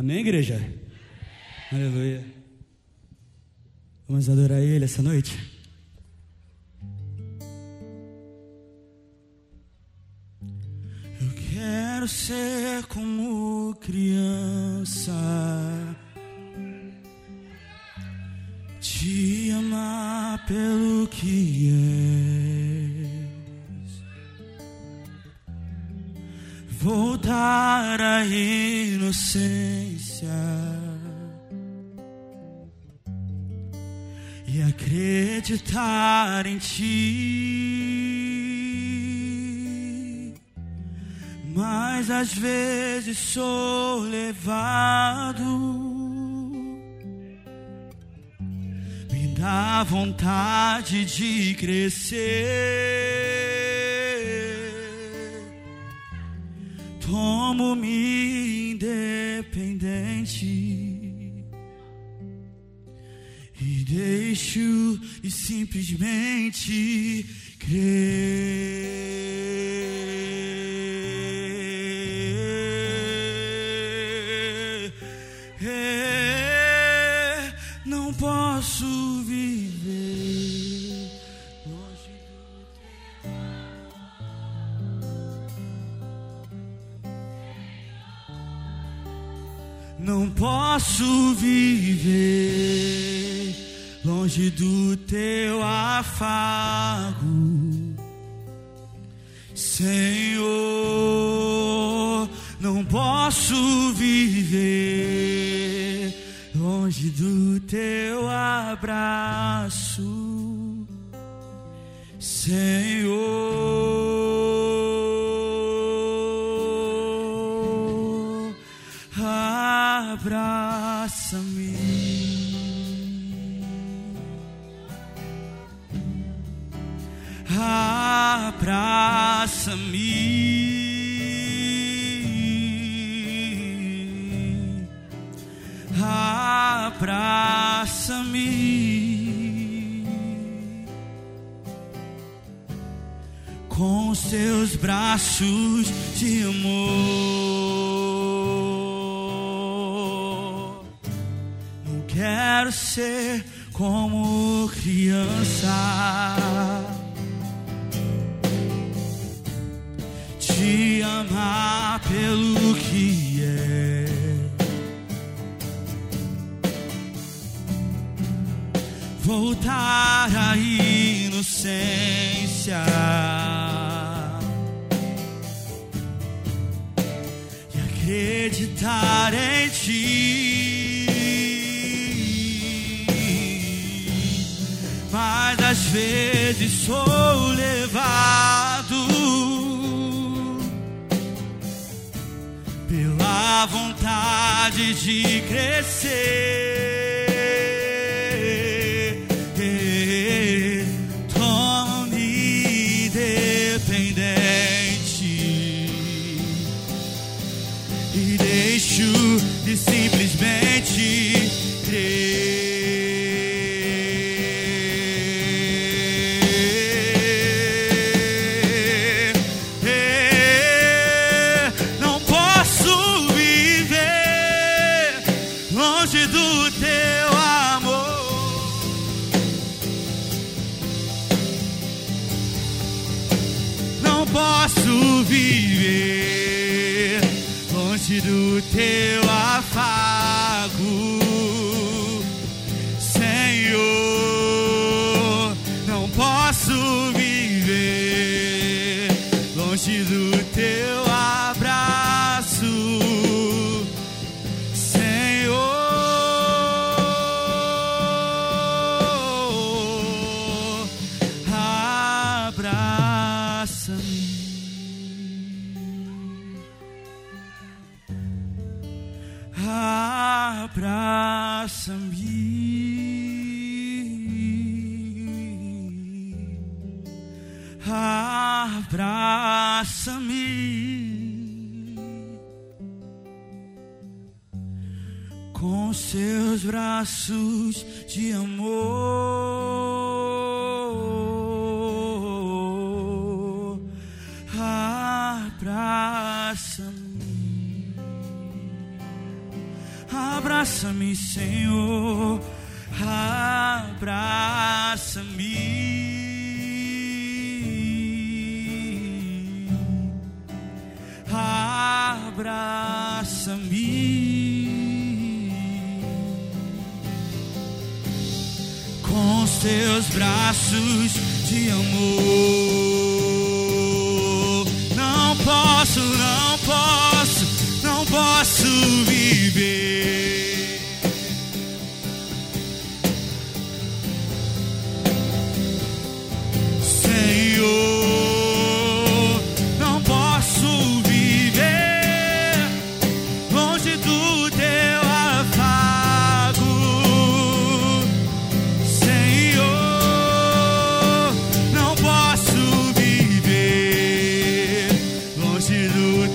Amém, igreja? Aleluia. Vamos adorar Ele essa noite? Eu quero ser como criança, te amar pelo que és, voltar à inocência. e acreditar em ti. Mas às vezes sou levado, me dá vontade de crescer. Tomo-me independente e deixo e simplesmente crer. É, não posso viver Não posso viver longe do teu afago, Senhor. Não posso viver longe do teu abraço, Senhor. Abraça-me. Abraça-me. Abraça-me. Com os teus braços de amor. Quero ser como criança. Te amar pelo que é. Voltar à inocência. E acreditar em ti. Vezes sou levado pela vontade de crescer. Posso viver longe do teu afago, Abraça-me. Abraça-me. Com seus braços de amor. Abraça-me, Senhor, abraça-me. Abraça-me com os teus braços de amor. Não posso, não posso, não posso viver.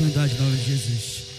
oportunidade em nome de Jesus.